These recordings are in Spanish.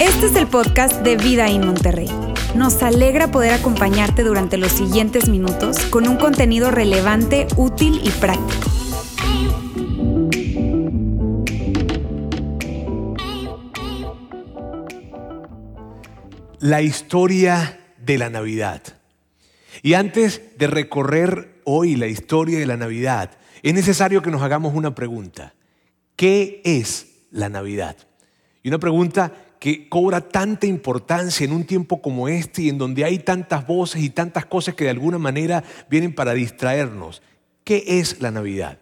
Este es el podcast de Vida en Monterrey. Nos alegra poder acompañarte durante los siguientes minutos con un contenido relevante, útil y práctico. La historia de la Navidad. Y antes de recorrer hoy la historia de la Navidad, es necesario que nos hagamos una pregunta. ¿Qué es la Navidad? Y una pregunta que cobra tanta importancia en un tiempo como este y en donde hay tantas voces y tantas cosas que de alguna manera vienen para distraernos. ¿Qué es la Navidad?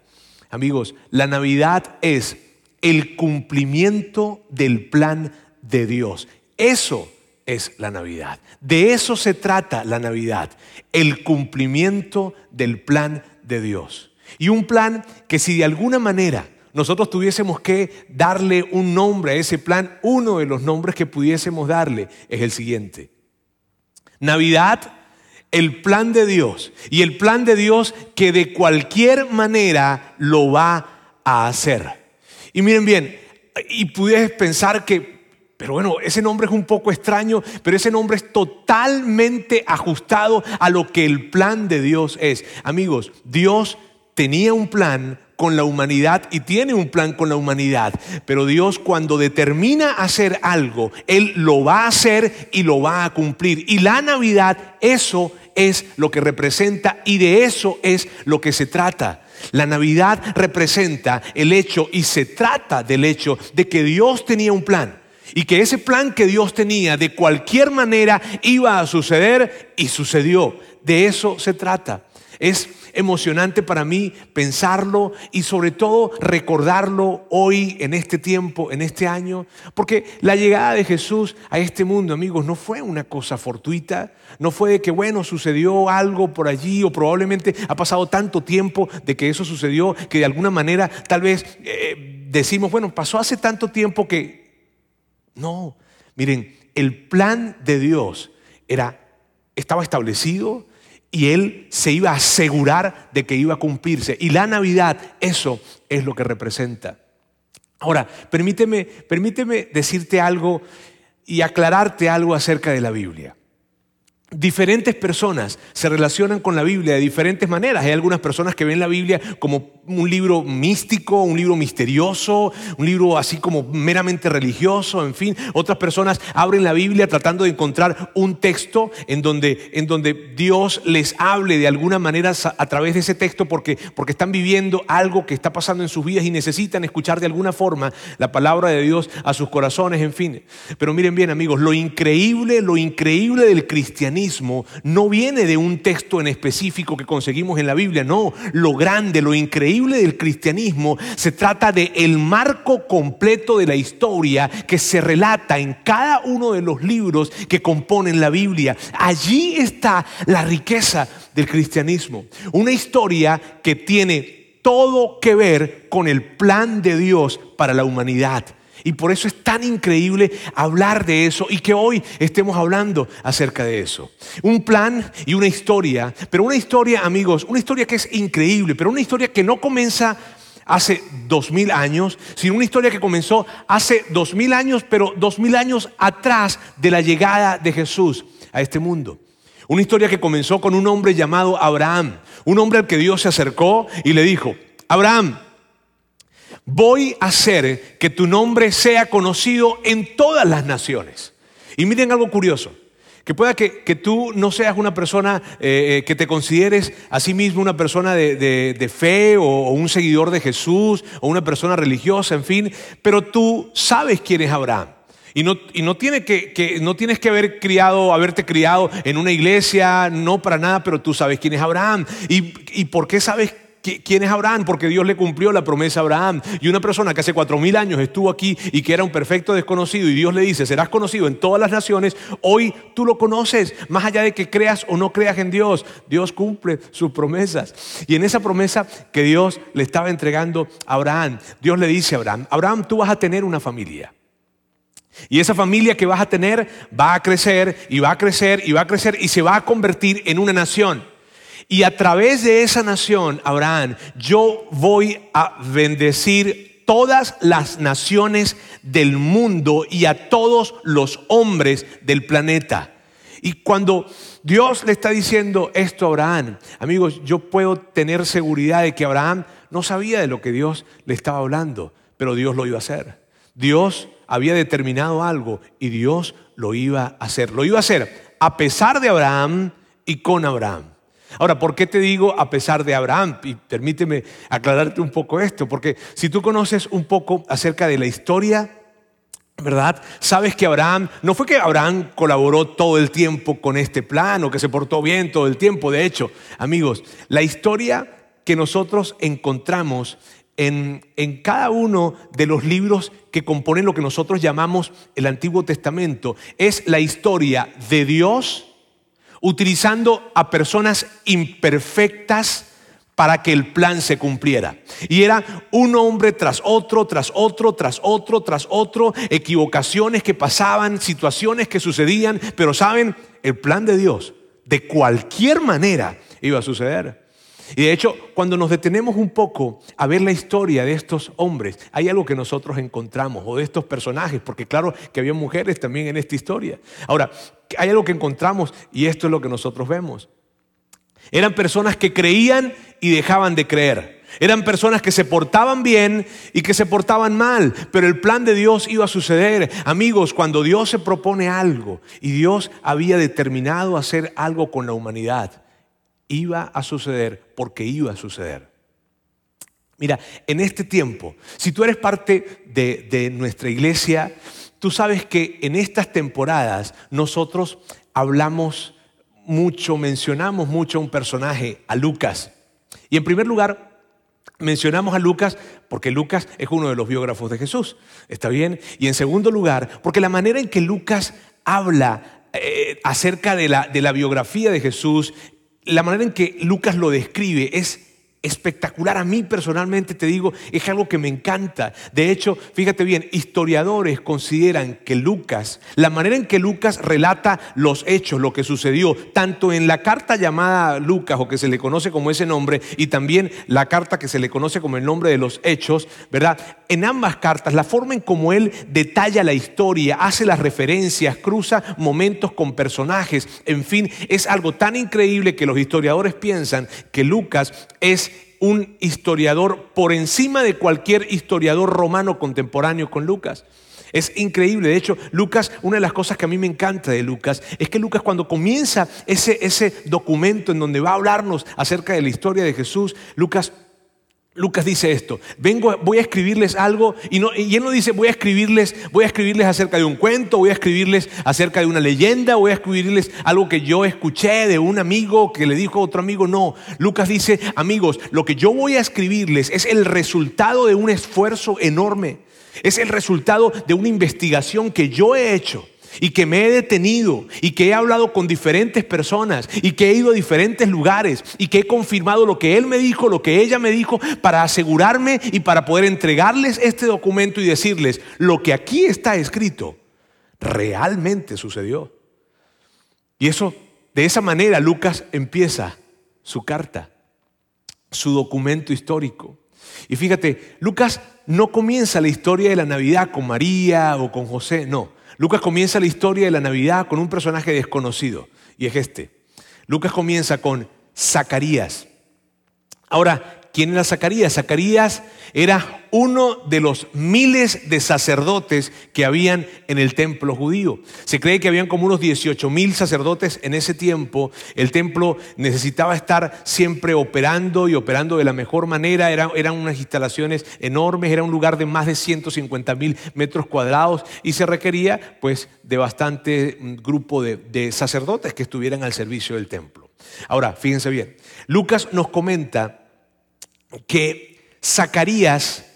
Amigos, la Navidad es el cumplimiento del plan de Dios. Eso es la Navidad. De eso se trata la Navidad, el cumplimiento del plan de Dios. Y un plan que si de alguna manera nosotros tuviésemos que darle un nombre a ese plan, uno de los nombres que pudiésemos darle es el siguiente. Navidad, el plan de Dios. Y el plan de Dios que de cualquier manera lo va a hacer. Y miren bien, y pudieras pensar que pero bueno, ese nombre es un poco extraño, pero ese nombre es totalmente ajustado a lo que el plan de Dios es. Amigos, Dios tenía un plan con la humanidad y tiene un plan con la humanidad. Pero Dios cuando determina hacer algo, Él lo va a hacer y lo va a cumplir. Y la Navidad, eso es lo que representa y de eso es lo que se trata. La Navidad representa el hecho y se trata del hecho de que Dios tenía un plan y que ese plan que Dios tenía de cualquier manera iba a suceder y sucedió. De eso se trata. Es emocionante para mí pensarlo y sobre todo recordarlo hoy, en este tiempo, en este año, porque la llegada de Jesús a este mundo, amigos, no fue una cosa fortuita, no fue de que, bueno, sucedió algo por allí o probablemente ha pasado tanto tiempo de que eso sucedió que de alguna manera tal vez eh, decimos, bueno, pasó hace tanto tiempo que no, miren, el plan de Dios era, estaba establecido y Él se iba a asegurar de que iba a cumplirse. Y la Navidad, eso es lo que representa. Ahora, permíteme, permíteme decirte algo y aclararte algo acerca de la Biblia. Diferentes personas se relacionan con la Biblia de diferentes maneras. Hay algunas personas que ven la Biblia como un libro místico, un libro misterioso, un libro así como meramente religioso, en fin. Otras personas abren la Biblia tratando de encontrar un texto en donde, en donde Dios les hable de alguna manera a través de ese texto porque, porque están viviendo algo que está pasando en sus vidas y necesitan escuchar de alguna forma la palabra de Dios a sus corazones, en fin. Pero miren bien amigos, lo increíble, lo increíble del cristianismo no viene de un texto en específico que conseguimos en la Biblia, no, lo grande, lo increíble del cristianismo se trata de el marco completo de la historia que se relata en cada uno de los libros que componen la Biblia. Allí está la riqueza del cristianismo, una historia que tiene todo que ver con el plan de Dios para la humanidad. Y por eso es tan increíble hablar de eso y que hoy estemos hablando acerca de eso. Un plan y una historia, pero una historia, amigos, una historia que es increíble, pero una historia que no comienza hace dos mil años, sino una historia que comenzó hace dos mil años, pero dos mil años atrás de la llegada de Jesús a este mundo. Una historia que comenzó con un hombre llamado Abraham, un hombre al que Dios se acercó y le dijo, Abraham, voy a hacer que tu nombre sea conocido en todas las naciones. Y miren algo curioso. Que pueda que, tú no seas una persona eh, eh, que te consideres a sí mismo una persona de, fe o, un seguidor de Jesús o una persona religiosa, en fin, pero tú sabes quién es Abraham. Y no, y no, tiene que, no tienes que haber criado, haberte criado en una iglesia, no para nada, pero tú sabes quién es Abraham. ¿Y, y por qué sabes ¿Quién es Abraham? Porque Dios le cumplió la promesa a Abraham. Y una persona que hace cuatro mil años estuvo aquí y que era un perfecto desconocido y Dios le dice, serás conocido en todas las naciones, hoy tú lo conoces, más allá de que creas o no creas en Dios. Dios cumple sus promesas. Y en esa promesa que Dios le estaba entregando a Abraham, Dios le dice a Abraham, Abraham, tú vas a tener una familia. Y esa familia que vas a tener va a crecer y va a crecer y va a crecer y se va a convertir en una nación. Y a través de esa nación, Abraham, yo voy a bendecir todas las naciones del mundo y a todos los hombres del planeta. Y cuando Dios le está diciendo esto a Abraham, amigos, yo puedo tener seguridad de que Abraham no sabía de lo que Dios le estaba hablando, pero Dios lo iba a hacer. Dios había determinado algo y Dios lo iba a hacer. Lo iba a hacer a pesar de Abraham y con Abraham. Ahora, ¿por qué te digo a pesar de Abraham? Y permíteme aclararte un poco esto, porque si tú conoces un poco acerca de la historia, ¿verdad? Sabes que Abraham, no fue que Abraham colaboró todo el tiempo con este plan o que se portó bien todo el tiempo. De hecho, amigos, la historia que nosotros encontramos en, en, cada uno de los libros que componen lo que nosotros llamamos el Antiguo Testamento es la historia de Dios utilizando a personas imperfectas para que el plan se cumpliera. Y era un hombre tras otro, tras otro, tras otro, tras otro, equivocaciones que pasaban, situaciones que sucedían, pero saben, el plan de Dios de cualquier manera iba a suceder. Y de hecho, cuando nos detenemos un poco a ver la historia de estos hombres, hay algo que nosotros encontramos, o de estos personajes, porque claro que había mujeres también en esta historia. Ahora, hay algo que encontramos y esto es lo que nosotros vemos. Eran personas que creían y dejaban de creer. Eran personas que se portaban bien y que se portaban mal, pero el plan de Dios iba a suceder. Amigos, cuando Dios se propone algo y Dios había determinado hacer algo con la humanidad, iba a suceder porque iba a suceder. Mira, en este tiempo, si tú eres parte de, nuestra iglesia, tú sabes que en estas temporadas nosotros hablamos mucho, mencionamos mucho a un personaje, a Lucas. Y en primer lugar, mencionamos a Lucas porque Lucas es uno de los biógrafos de Jesús, ¿está bien? Y en segundo lugar, porque la manera en que Lucas habla eh, acerca de la, de la biografía de Jesús la manera en que Lucas lo describe es espectacular. A mí personalmente te digo, es algo que me encanta. De hecho, fíjate bien, historiadores consideran que Lucas, la manera en que Lucas relata los hechos, lo que sucedió, tanto en la carta llamada Lucas o que se le conoce como ese nombre, y también la carta que se le conoce como el nombre de los hechos, ¿verdad? En ambas cartas, la forma en cómo él detalla la historia, hace las referencias, cruza momentos con personajes, en fin, es algo tan increíble que los historiadores piensan que Lucas es un historiador por encima de cualquier historiador romano contemporáneo con Lucas. Es increíble. De hecho, Lucas, una de las cosas que a mí me encanta de Lucas es que Lucas cuando comienza ese, ese documento en donde va a hablarnos acerca de la historia de Jesús, Lucas Lucas dice esto, vengo, voy a escribirles algo y, no, y él no dice voy a escribirles, voy a escribirles acerca de un cuento, voy a escribirles acerca de una leyenda, voy a escribirles algo que yo escuché de un amigo que le dijo a otro amigo, no, Lucas dice, amigos, lo que yo voy a escribirles es el resultado de un esfuerzo enorme, es el resultado de una investigación que yo he hecho y que me he detenido y que he hablado con diferentes personas y que he ido a diferentes lugares y que he confirmado lo que él me dijo, lo que ella me dijo, para asegurarme y para poder entregarles este documento y decirles, lo que aquí está escrito realmente sucedió. Y eso, de esa manera, Lucas empieza su carta, su documento histórico. Y fíjate, Lucas no comienza la historia de la Navidad con María o con José, no. Lucas comienza la historia de la Navidad con un personaje desconocido, y es este. Lucas comienza con Zacarías. Ahora, ¿quién era Zacarías? Zacarías era uno de los miles de sacerdotes que habían en el templo judío. Se cree que habían como unos 18 mil sacerdotes en ese tiempo. El templo necesitaba estar siempre operando y operando de la mejor manera. eran unas instalaciones enormes, era un lugar de más de 150 mil metros cuadrados y se requería pues de bastante mm, grupo de, de sacerdotes que estuvieran al servicio del templo. Ahora, fíjense bien, Lucas nos comenta que Zacarías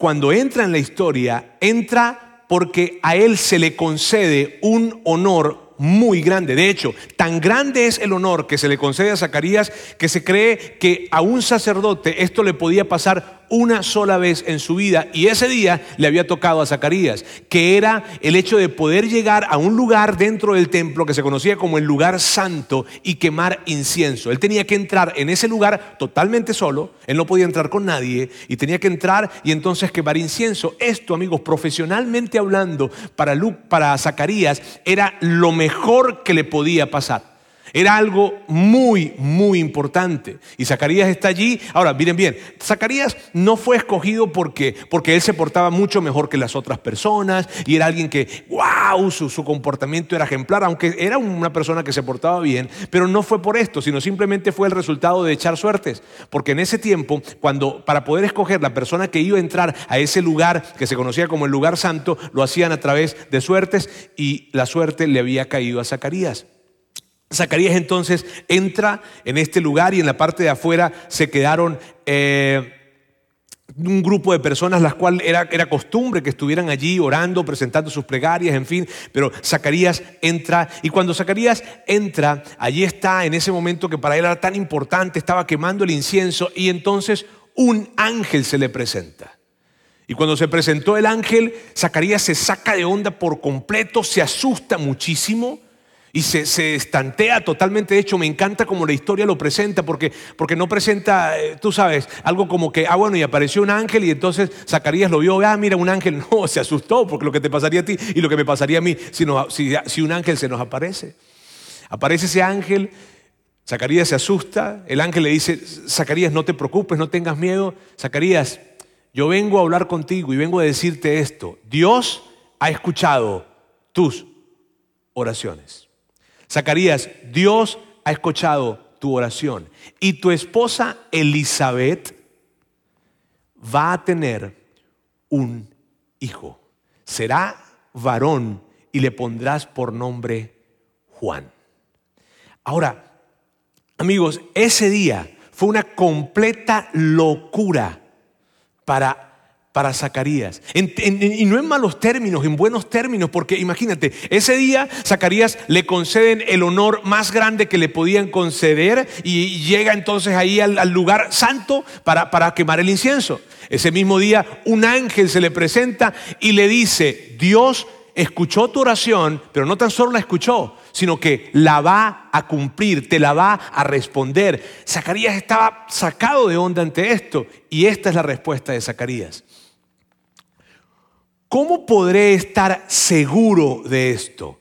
cuando entra en la historia, entra porque a él se le concede un honor muy grande. De hecho, tan grande es el honor que se le concede a Zacarías que se cree que a un sacerdote esto le podía pasar una sola vez en su vida y ese día le había tocado a Zacarías, que era el hecho de poder llegar a un lugar dentro del templo que se conocía como el lugar santo y quemar incienso. Él tenía que entrar en ese lugar totalmente solo, él no podía entrar con nadie y tenía que entrar y entonces quemar incienso. Esto, amigos, profesionalmente hablando, para, para Zacarías era lo mejor que le podía pasar. Era algo muy, muy importante. Y Zacarías está allí. Ahora, miren bien, Zacarías no fue escogido porque, porque él se portaba mucho mejor que las otras personas y era alguien que, wow, su, su comportamiento era ejemplar, aunque era una persona que se portaba bien, pero no fue por esto, sino simplemente fue el resultado de echar suertes. Porque en ese tiempo, cuando para poder escoger la persona que iba a entrar a ese lugar que se conocía como el lugar santo, lo hacían a través de suertes y la suerte le había caído a Zacarías. Zacarías entonces entra en este lugar y en la parte de afuera se quedaron eh, un grupo de personas, las cuales era, era costumbre que estuvieran allí orando, presentando sus plegarias, en fin, pero Zacarías entra y cuando Zacarías entra, allí está en ese momento que para él era tan importante, estaba quemando el incienso y entonces un ángel se le presenta. Y cuando se presentó el ángel, Zacarías se saca de onda por completo, se asusta muchísimo y se, estantea totalmente. De hecho, me encanta como la historia lo presenta, porque, porque no presenta, eh, tú sabes, algo como que, ah, bueno, y apareció un ángel y entonces Zacarías lo vio, ah, mira, un ángel. No, se asustó, porque lo que te pasaría a ti y lo que me pasaría a mí si, un ángel se nos aparece. Aparece ese ángel, Zacarías se asusta, el ángel le dice, Zacarías, no te preocupes, no tengas miedo. Zacarías, yo vengo a hablar contigo y vengo a decirte esto. Dios ha escuchado tus oraciones. Zacarías, Dios ha escuchado tu oración y tu esposa Elizabeth va a tener un hijo. Será varón y le pondrás por nombre Juan. Ahora, amigos, ese día fue una completa locura para para Zacarías. y no en malos términos, en buenos términos, porque imagínate, ese día Zacarías le conceden el honor más grande que le podían conceder y llega entonces ahí al, lugar santo para, para quemar el incienso. Ese mismo día un ángel se le presenta y le dice, Dios escuchó tu oración, pero no tan solo la escuchó, sino que la va a cumplir, te la va a responder. Zacarías estaba sacado de onda ante esto y esta es la respuesta de Zacarías. ¿Cómo podré estar seguro de esto?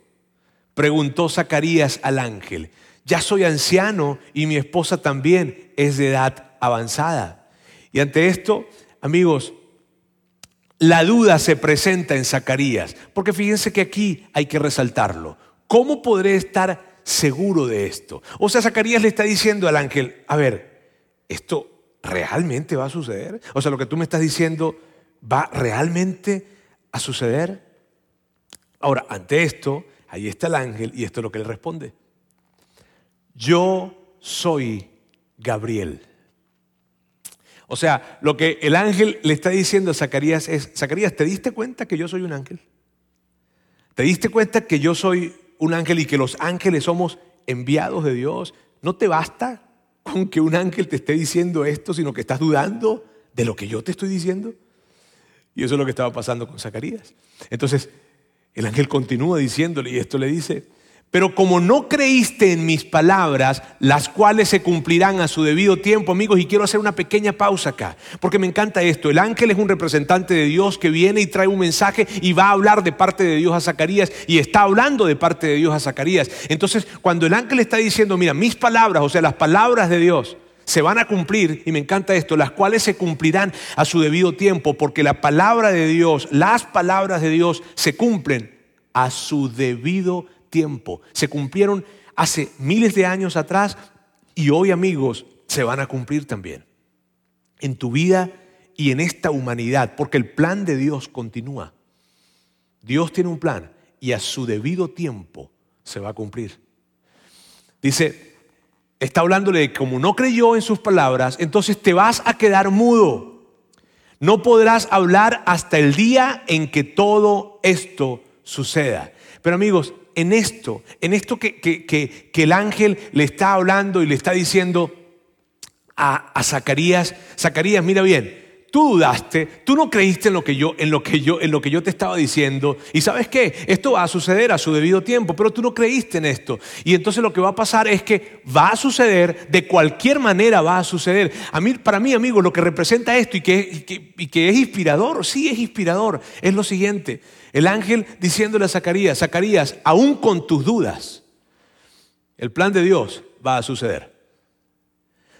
Preguntó Zacarías al ángel. Ya soy anciano y mi esposa también es de edad avanzada. Y ante esto, amigos, la duda se presenta en Zacarías, porque fíjense que aquí hay que resaltarlo. ¿Cómo podré estar seguro de esto? O sea, Zacarías le está diciendo al ángel, a ver, ¿esto realmente va a suceder? O sea, lo que tú me estás diciendo va realmente a suceder. Ahora, ante esto, ahí está el ángel y esto es lo que le responde. Yo soy Gabriel. O sea, lo que el ángel le está diciendo a Zacarías es, Zacarías, ¿te diste cuenta que yo soy un ángel? ¿Te diste cuenta que yo soy un ángel y que los ángeles somos enviados de Dios? ¿No te basta con que un ángel te esté diciendo esto, sino que estás dudando de lo que yo te estoy diciendo? Y eso es lo que estaba pasando con Zacarías. Entonces, el ángel continúa diciéndole, y esto le dice, pero como no creíste en mis palabras, las cuales se cumplirán a su debido tiempo, amigos, y quiero hacer una pequeña pausa acá, porque me encanta esto. El ángel es un representante de Dios que viene y trae un mensaje y va a hablar de parte de Dios a Zacarías y está hablando de parte de Dios a Zacarías. Entonces, cuando el ángel está diciendo, mira, mis palabras, o sea, las palabras de Dios, se van a cumplir, y me encanta esto, las cuales se cumplirán a su debido tiempo, porque la palabra de Dios, las palabras de Dios se cumplen a su debido tiempo. Se cumplieron hace miles de años atrás y hoy amigos se van a cumplir también. En tu vida y en esta humanidad, porque el plan de Dios continúa. Dios tiene un plan y a su debido tiempo se va a cumplir. Dice, está hablándole de como no creyó en sus palabras, entonces te vas a quedar mudo. No podrás hablar hasta el día en que todo esto suceda. Pero amigos, en esto, en esto que, que, el ángel le está hablando y le está diciendo a, a Zacarías, Zacarías, mira bien, tú dudaste, tú no creíste en lo que yo, en lo que yo, en lo que yo te estaba diciendo. Y sabes qué, esto va a suceder a su debido tiempo, pero tú no creíste en esto. Y entonces lo que va a pasar es que va a suceder, de cualquier manera va a suceder. A mí, para mí, amigo, lo que representa esto y que, y que es inspirador, sí es inspirador, es lo siguiente. El ángel diciéndole a Zacarías, Zacarías, aún con tus dudas, el plan de Dios va a suceder.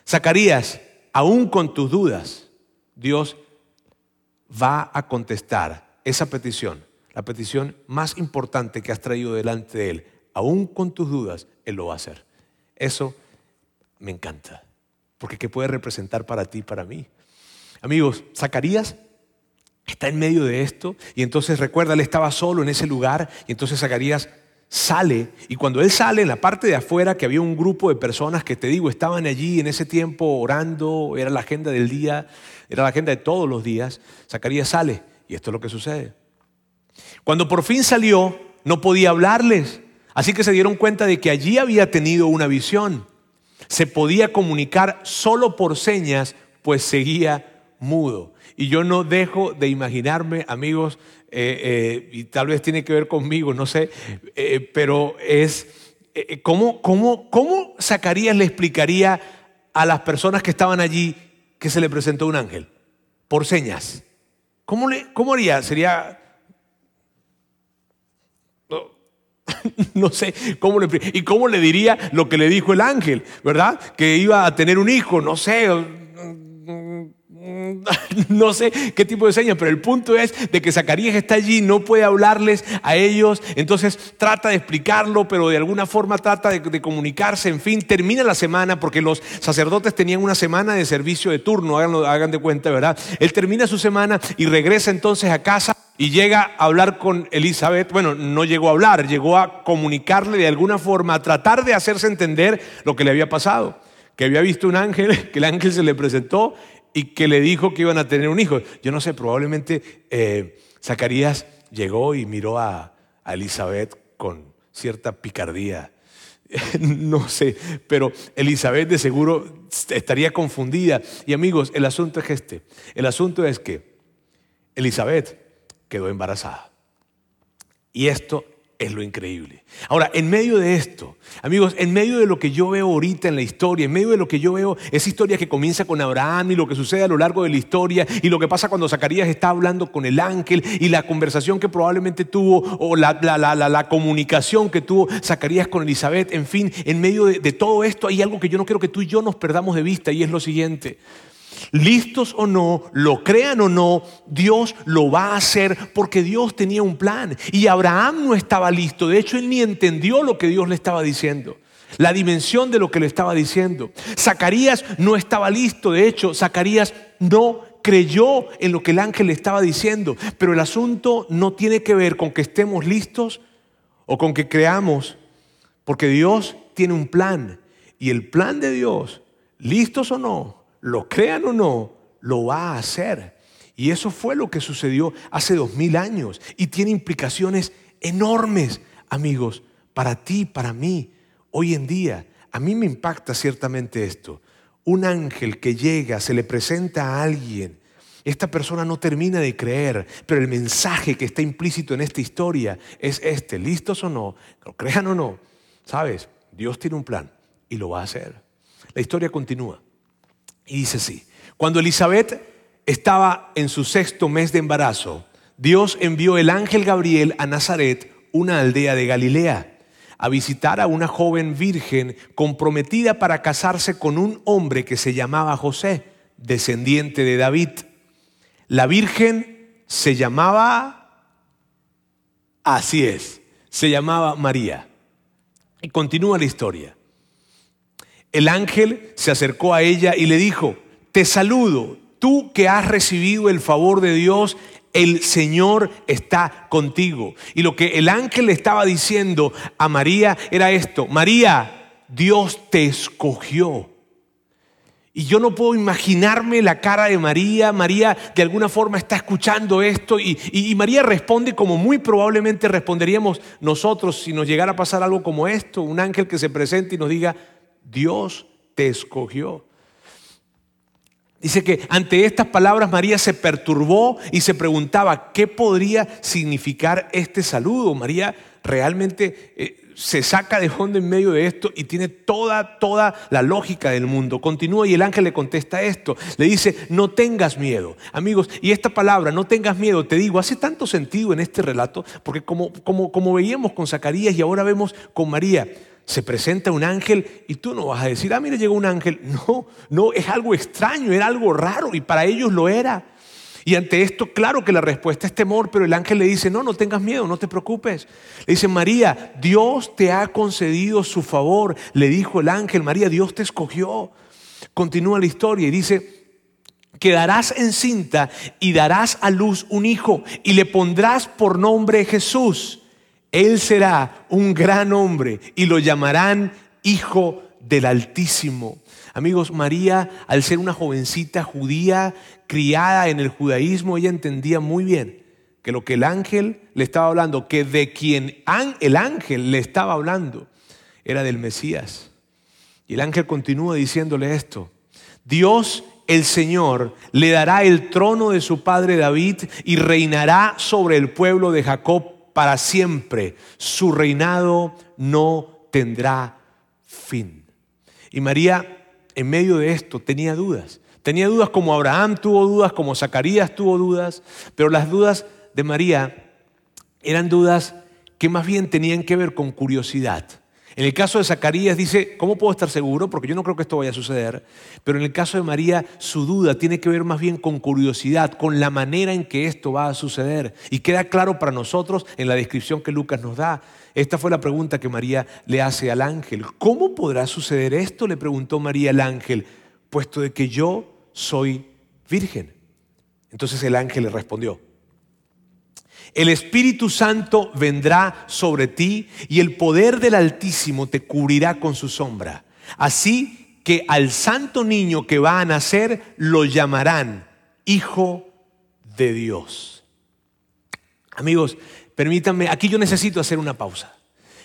Zacarías, aún con tus dudas, Dios va a contestar esa petición, la petición más importante que has traído delante de Él. Aún con tus dudas, Él lo va a hacer. Eso me encanta, porque ¿qué puede representar para ti y para mí? Amigos, Zacarías está en medio de esto y entonces recuerda, él estaba solo en ese lugar y entonces Zacarías sale y cuando él sale en la parte de afuera que había un grupo de personas que te digo estaban allí en ese tiempo orando, era la agenda del día, era la agenda de todos los días, Zacarías sale y esto es lo que sucede. Cuando por fin salió, no podía hablarles, así que se dieron cuenta de que allí había tenido una visión. Se podía comunicar solo por señas, pues seguía mudo. Y yo no dejo de imaginarme, amigos, eh, eh, y tal vez tiene que ver conmigo, no sé, eh, pero es ¿cómo, cómo, cómo Zacarías le explicaría a las personas que estaban allí que se le presentó un ángel? Por señas. ¿Cómo, le, cómo haría? Sería... No, sé cómo le... ¿Y cómo le diría lo que le dijo el ángel? ¿Verdad? Que iba a tener un hijo, no sé no sé qué tipo de señas, pero el punto es de que Zacarías está allí, no puede hablarles a ellos, entonces trata de explicarlo, pero de alguna forma trata de, comunicarse, en fin, termina la semana porque los sacerdotes tenían una semana de servicio de turno, hagan de cuenta, ¿verdad? Él termina su semana y regresa entonces a casa y llega a hablar con Elizabeth, bueno, no llegó a hablar, llegó a comunicarle de alguna forma, a tratar de hacerse entender lo que le había pasado, que había visto un ángel, que el ángel se le presentó y que le dijo que iban a tener un hijo. Yo no sé, probablemente eh, Zacarías llegó y miró a, a Elizabeth con cierta picardía. no sé, pero Elizabeth de seguro estaría confundida. Y amigos, el asunto es este. El asunto es que Elizabeth quedó embarazada. Y esto es lo increíble. Ahora, en medio de esto, amigos, en medio de lo que yo veo ahorita en la historia, en medio de lo que yo veo, esa historia que comienza con Abraham y lo que sucede a lo largo de la historia y lo que pasa cuando Zacarías está hablando con el ángel y la conversación que probablemente tuvo o la, la, comunicación que tuvo Zacarías con Elizabeth, en fin, en medio de todo esto hay algo que yo no quiero que tú y yo nos perdamos de vista y es lo siguiente. Listos o no, lo crean o no, Dios lo va a hacer porque Dios tenía un plan. Y Abraham no estaba listo. De hecho, él ni entendió lo que Dios le estaba diciendo. La dimensión de lo que le estaba diciendo. Zacarías no estaba listo. De hecho, Zacarías no creyó en lo que el ángel le estaba diciendo. Pero el asunto no tiene que ver con que estemos listos o con que creamos. Porque Dios tiene un plan. Y el plan de Dios, listos o no, lo crean o no, lo va a hacer. Y eso fue lo que sucedió hace dos mil años y tiene implicaciones enormes, amigos, para ti, para mí, hoy en día. A mí me impacta ciertamente esto. Un ángel que llega, se le presenta a alguien, esta persona no termina de creer, pero el mensaje que está implícito en esta historia es este, listos o no, lo crean o no, sabes, Dios tiene un plan y lo va a hacer. La historia continúa. Y dice así, cuando Elizabeth estaba en su sexto mes de embarazo, Dios envió el ángel Gabriel a Nazaret, una aldea de Galilea, a visitar a una joven virgen comprometida para casarse con un hombre que se llamaba José, descendiente de David. La virgen se llamaba, así es, se llamaba María. Y continúa la historia. El ángel se acercó a ella y le dijo, te saludo, tú que has recibido el favor de Dios, el Señor está contigo. Y lo que el ángel le estaba diciendo a María era esto, María, Dios te escogió. Y yo no puedo imaginarme la cara de María. María de alguna forma está escuchando esto y, y, María responde como muy probablemente responderíamos nosotros si nos llegara a pasar algo como esto, un ángel que se presente y nos diga, Dios te escogió. Dice que ante estas palabras María se perturbó y se preguntaba qué podría significar este saludo. María realmente eh, se saca de fondo en medio de esto y tiene toda, toda la lógica del mundo. Continúa y el ángel le contesta esto. Le dice, no tengas miedo. Amigos, y esta palabra, no tengas miedo, te digo, hace tanto sentido en este relato, porque como, como, como veíamos con Zacarías y ahora vemos con María, se presenta un ángel y tú no vas a decir, ah, mira, llegó un ángel. No, no, es algo extraño, era algo raro y para ellos lo era. Y ante esto, claro que la respuesta es temor, pero el ángel le dice, no, no tengas miedo, no te preocupes. Le dice, María, Dios te ha concedido su favor. Le dijo el ángel, María, Dios te escogió. Continúa la historia y dice, quedarás encinta y darás a luz un hijo y le pondrás por nombre Jesús él será un gran hombre y lo llamarán Hijo del Altísimo. Amigos, María, al ser una jovencita judía, criada en el judaísmo, ella entendía muy bien que lo que el ángel le estaba hablando, que de quien el ángel le estaba hablando, era del Mesías. Y el ángel continúa diciéndole esto. Dios el Señor le dará el trono de su padre David y reinará sobre el pueblo de Jacob para siempre. Su reinado no tendrá fin. Y María, en medio de esto, tenía dudas. Tenía dudas como Abraham tuvo dudas, como Zacarías tuvo dudas, pero las dudas de María eran dudas que más bien tenían que ver con curiosidad. En el caso de Zacarías dice, ¿cómo puedo estar seguro? Porque yo no creo que esto vaya a suceder. Pero en el caso de María, su duda tiene que ver más bien con curiosidad, con la manera en que esto va a suceder. Y queda claro para nosotros en la descripción que Lucas nos da. Esta fue la pregunta que María le hace al ángel. ¿Cómo podrá suceder esto? Le preguntó María al ángel, puesto de que yo soy virgen. Entonces el ángel le respondió, el Espíritu Santo vendrá sobre ti y el poder del Altísimo te cubrirá con su sombra. Así que al santo niño que va a nacer lo llamarán Hijo de Dios. Amigos, permítanme, aquí yo necesito hacer una pausa.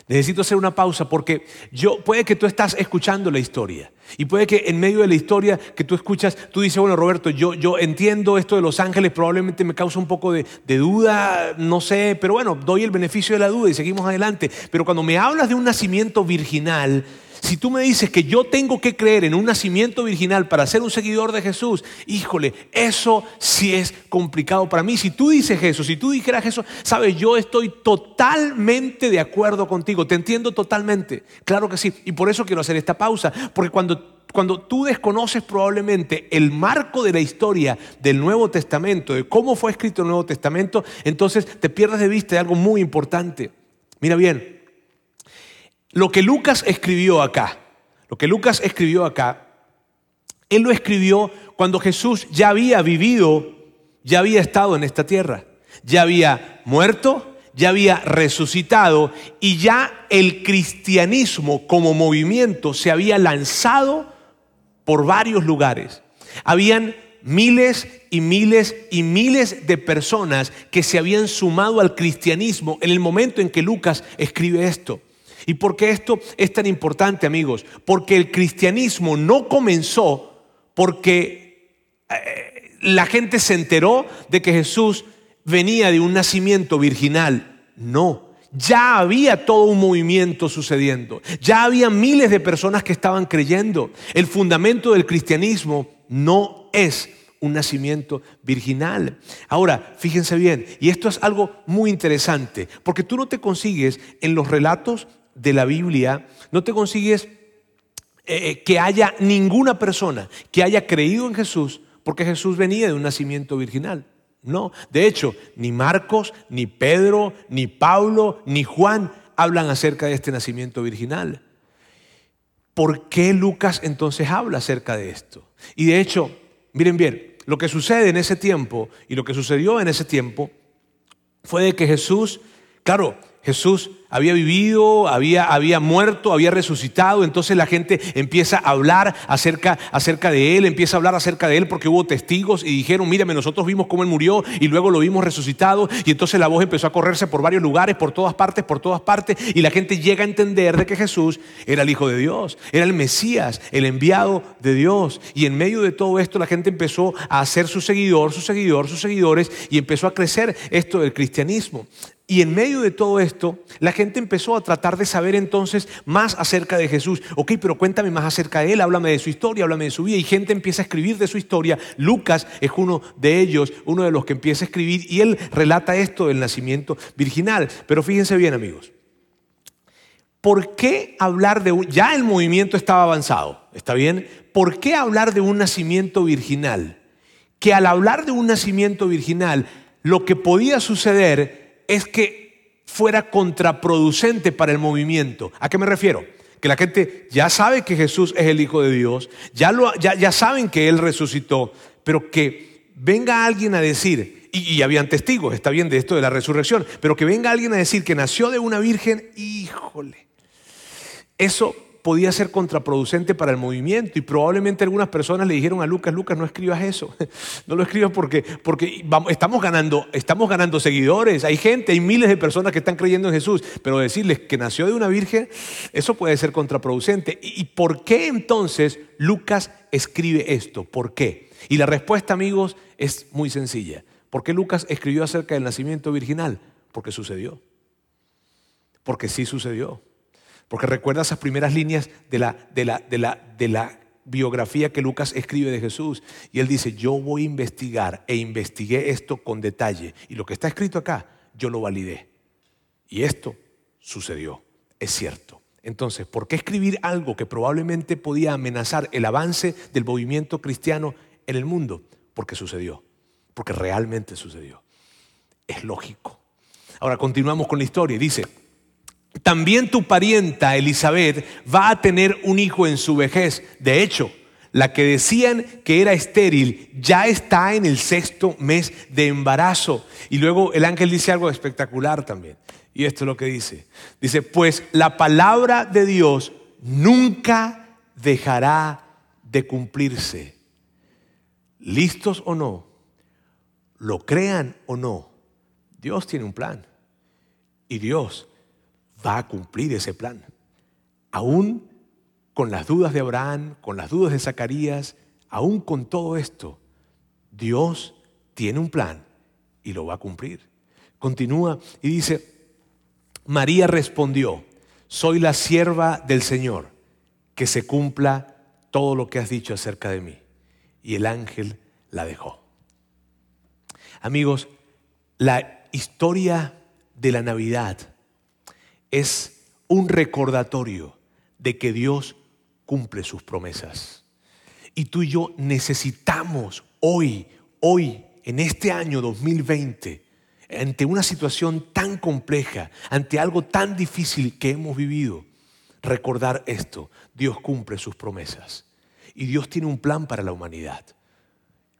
Necesito hacer una pausa porque yo puede que tú estás escuchando la historia y puede que en medio de la historia que tú escuchas, tú dices, bueno, Roberto, yo, yo entiendo esto de los ángeles, probablemente me causa un poco de, de duda, no sé, pero bueno, doy el beneficio de la duda y seguimos adelante. Pero cuando me hablas de un nacimiento virginal, si tú me dices que yo tengo que creer en un nacimiento virginal para ser un seguidor de Jesús, híjole, eso sí es complicado para mí. Si tú dices eso, si tú dijeras eso, sabes, yo estoy totalmente de acuerdo contigo, te entiendo totalmente. Claro que sí. Y por eso quiero hacer esta pausa, porque cuando cuando tú desconoces probablemente el marco de la historia del Nuevo Testamento, de cómo fue escrito el Nuevo Testamento, entonces te pierdes de vista de algo muy importante. Mira bien, lo que Lucas escribió acá, lo que Lucas escribió acá, él lo escribió cuando Jesús ya había vivido, ya había estado en esta tierra, ya había muerto, ya había resucitado y ya el cristianismo como movimiento se había lanzado por varios lugares. Habían miles y miles y miles de personas que se habían sumado al cristianismo en el momento en que Lucas escribe esto. ¿Y por qué esto es tan importante, amigos? Porque el cristianismo no comenzó porque eh, la gente se enteró de que Jesús venía de un nacimiento virginal. No, ya había todo un movimiento sucediendo. Ya había miles de personas que estaban creyendo. El fundamento del cristianismo no es un nacimiento virginal. Ahora, fíjense bien, y esto es algo muy interesante, porque tú no te consigues en los relatos de la Biblia, no te consigues eh, eh, que haya ninguna persona que haya creído en Jesús porque Jesús venía de un nacimiento virginal. No, de hecho, ni Marcos, ni Pedro, ni Pablo, ni Juan hablan acerca de este nacimiento virginal. ¿Por qué Lucas entonces habla acerca de esto? Y de hecho, miren bien, lo que sucede en ese tiempo y lo que sucedió en ese tiempo fue de que Jesús Claro, Jesús había vivido, había, había, muerto, había resucitado, entonces la gente empieza a hablar acerca, acerca de él, empieza a hablar acerca de él porque hubo testigos y dijeron, mírame, nosotros vimos cómo él murió y luego lo vimos resucitado y entonces la voz empezó a correrse por varios lugares, por todas partes, por todas partes y la gente llega a entender de que Jesús era el Hijo de Dios, era el Mesías, el enviado de Dios y en medio de todo esto la gente empezó a hacer su seguidor, su seguidor, sus seguidores y empezó a crecer esto del cristianismo. Y en medio de todo esto, la gente empezó a tratar de saber entonces más acerca de Jesús. Ok, pero cuéntame más acerca de él, háblame de su historia, háblame de su vida. Y gente empieza a escribir de su historia. Lucas es uno de ellos, uno de los que empieza a escribir, y él relata esto del nacimiento virginal. Pero fíjense bien, amigos. ¿Por qué hablar de un... Ya el movimiento estaba avanzado, ¿está bien? ¿Por qué hablar de un nacimiento virginal? Que al hablar de un nacimiento virginal, lo que podía suceder es que fuera contraproducente para el movimiento. ¿A qué me refiero? Que la gente ya sabe que Jesús es el Hijo de Dios, ya, lo, ya, saben que Él resucitó, pero que venga alguien a decir, y, y, habían testigos, está bien de esto de la resurrección, pero que venga alguien a decir que nació de una virgen, híjole, eso podía ser contraproducente para el movimiento y probablemente algunas personas le dijeron a Lucas, Lucas, no escribas eso, no lo escribas porque, estamos, ganando, estamos ganando seguidores, hay gente, hay miles de personas que están creyendo en Jesús, pero decirles que nació de una virgen, eso puede ser contraproducente. ¿Y por qué entonces Lucas escribe esto? ¿Por qué? Y la respuesta, amigos, es muy sencilla. ¿Por qué Lucas escribió acerca del nacimiento virginal? Porque sucedió. Porque sí sucedió. Porque recuerda esas primeras líneas de la, biografía que Lucas escribe de Jesús. Y él dice, yo voy a investigar e investigué esto con detalle. Y lo que está escrito acá, yo lo validé. Y esto sucedió, es cierto. Entonces, ¿por qué escribir algo que probablemente podía amenazar el avance del movimiento cristiano en el mundo? Porque sucedió, porque realmente sucedió. Es lógico. Ahora continuamos con la historia. Dice, también tu parienta Elizabeth va a tener un hijo en su vejez. De hecho, la que decían que era estéril ya está en el sexto mes de embarazo. Y luego el ángel dice algo espectacular también. Y esto es lo que dice. Dice, pues la palabra de Dios nunca dejará de cumplirse. Listos o no, lo crean o no, Dios tiene un plan. Y Dios va a cumplir ese plan. Aún con las dudas de Abraham, con las dudas de Zacarías, aún con todo esto, Dios tiene un plan y lo va a cumplir. Continúa y dice, María respondió, soy la sierva del Señor, que se cumpla todo lo que has dicho acerca de mí. Y el ángel la dejó. Amigos, la historia de la Navidad es un recordatorio de que Dios cumple sus promesas. Y tú y yo necesitamos hoy, hoy, en este año 2020, ante una situación tan compleja, ante algo tan difícil que hemos vivido, recordar esto. Dios cumple sus promesas. Y Dios tiene un plan para la humanidad.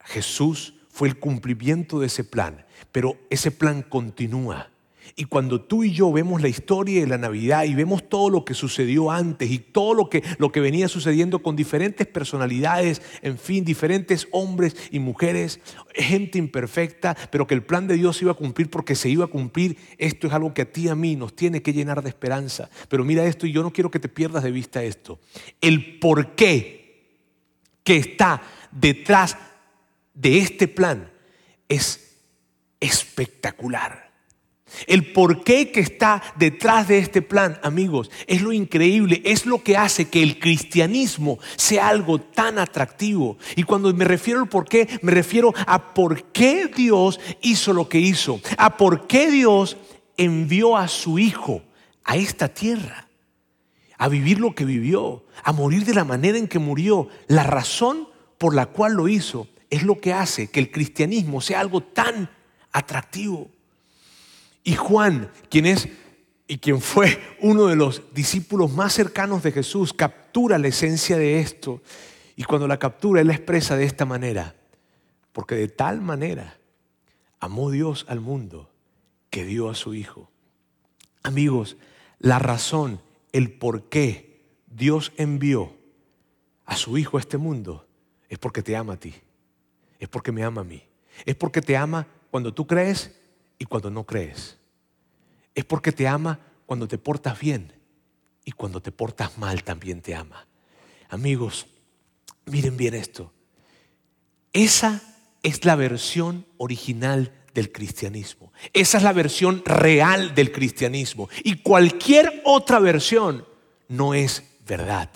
Jesús fue el cumplimiento de ese plan, pero ese plan continúa. Y cuando tú y yo vemos la historia de la Navidad y vemos todo lo que sucedió antes y todo lo que, lo que venía sucediendo con diferentes personalidades, en fin, diferentes hombres y mujeres, gente imperfecta, pero que el plan de Dios iba a cumplir porque se iba a cumplir, esto es algo que a ti y a mí nos tiene que llenar de esperanza. Pero mira esto y yo no quiero que te pierdas de vista esto. El por qué que está detrás de este plan es espectacular. El porqué que está detrás de este plan, amigos, es lo increíble, es lo que hace que el cristianismo sea algo tan atractivo. Y cuando me refiero al porqué, me refiero a por qué Dios hizo lo que hizo, a por qué Dios envió a su Hijo a esta tierra, a vivir lo que vivió, a morir de la manera en que murió. La razón por la cual lo hizo es lo que hace que el cristianismo sea algo tan atractivo. Y Juan, quien es y quien fue uno de los discípulos más cercanos de Jesús, captura la esencia de esto. Y cuando la captura, él la expresa de esta manera. Porque de tal manera amó Dios al mundo que dio a su Hijo. Amigos, la razón, el por qué Dios envió a su Hijo a este mundo es porque te ama a ti, es porque me ama a mí, es porque te ama cuando tú crees y cuando no crees, es porque te ama cuando te portas bien y cuando te portas mal también te ama. Amigos, miren bien esto. Esa es la versión original del cristianismo. Esa es la versión real del cristianismo. Y cualquier otra versión no es verdad.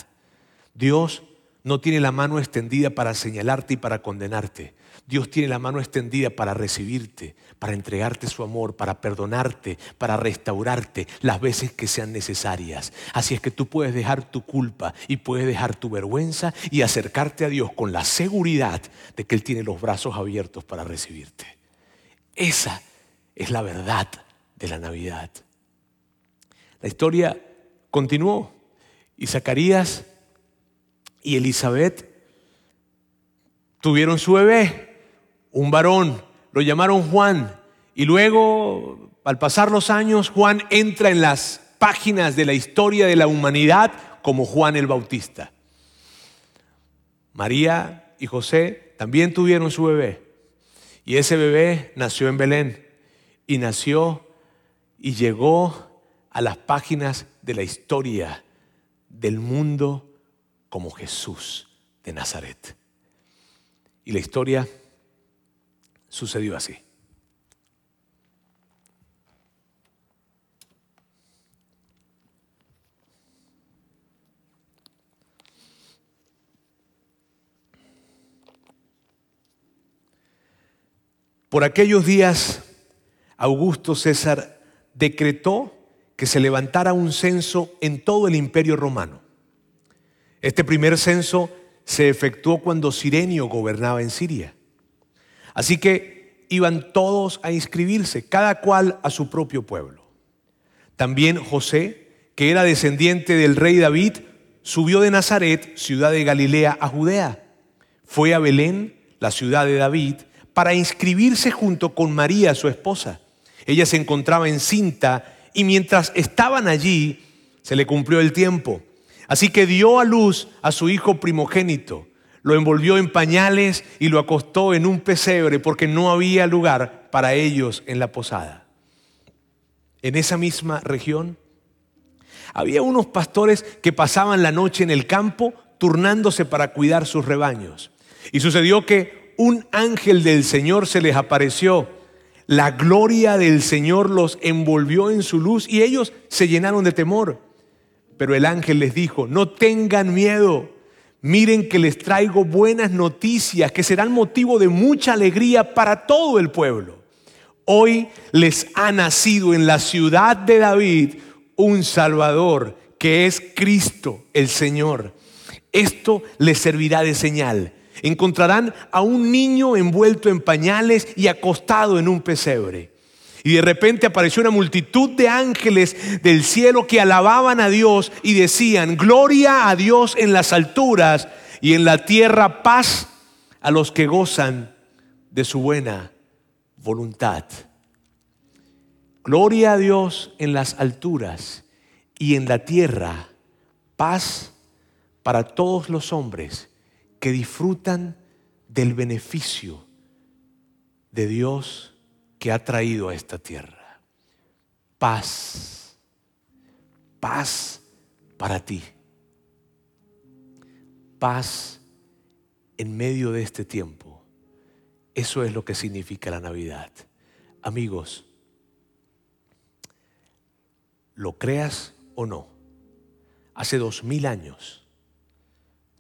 Dios no tiene la mano extendida para señalarte y para condenarte. Dios tiene la mano extendida para recibirte, para entregarte su amor, para perdonarte, para restaurarte las veces que sean necesarias. Así es que tú puedes dejar tu culpa y puedes dejar tu vergüenza y acercarte a Dios con la seguridad de que Él tiene los brazos abiertos para recibirte. Esa es la verdad de la Navidad. La historia continuó y Zacarías y Elizabeth tuvieron su bebé un varón, lo llamaron Juan, y luego, al pasar los años, Juan entra en las páginas de la historia de la humanidad como Juan el Bautista. María y José también tuvieron su bebé, y ese bebé nació en Belén, y nació y llegó a las páginas de la historia del mundo como Jesús de Nazaret. Y la historia sucedió así. Por aquellos días, Augusto César decretó que se levantara un censo en todo el imperio romano. Este primer censo se efectuó cuando Sirenio gobernaba en Siria. Así que iban todos a inscribirse, cada cual a su propio pueblo. También José, que era descendiente del rey David, subió de Nazaret, ciudad de Galilea, a Judea. Fue a Belén, la ciudad de David, para inscribirse junto con María, su esposa. Ella se encontraba encinta y mientras estaban allí, se le cumplió el tiempo. Así que dio a luz a su hijo primogénito lo envolvió en pañales y lo acostó en un pesebre porque no había lugar para ellos en la posada. En esa misma región había unos pastores que pasaban la noche en el campo turnándose para cuidar sus rebaños. Y sucedió que un ángel del Señor se les apareció. La gloria del Señor los envolvió en su luz y ellos se llenaron de temor. Pero el ángel les dijo, no tengan miedo Miren que les traigo buenas noticias que serán motivo de mucha alegría para todo el pueblo. Hoy les ha nacido en la ciudad de David un Salvador que es Cristo el Señor. Esto les servirá de señal. Encontrarán a un niño envuelto en pañales y acostado en un pesebre. Y de repente apareció una multitud de ángeles del cielo que alababan a Dios y decían, gloria a Dios en las alturas y en la tierra paz a los que gozan de su buena voluntad. Gloria a Dios en las alturas y en la tierra paz para todos los hombres que disfrutan del beneficio de Dios que ha traído a esta tierra. Paz, paz para ti. Paz en medio de este tiempo. Eso es lo que significa la Navidad. Amigos, lo creas o no, hace dos mil años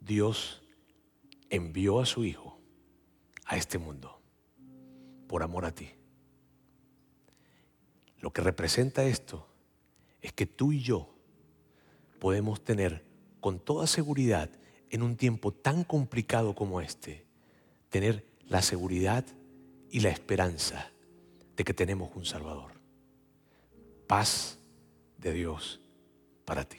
Dios envió a su Hijo a este mundo por amor a ti. Lo que representa esto es que tú y yo podemos tener con toda seguridad en un tiempo tan complicado como este, tener la seguridad y la esperanza de que tenemos un Salvador. Paz de Dios para ti.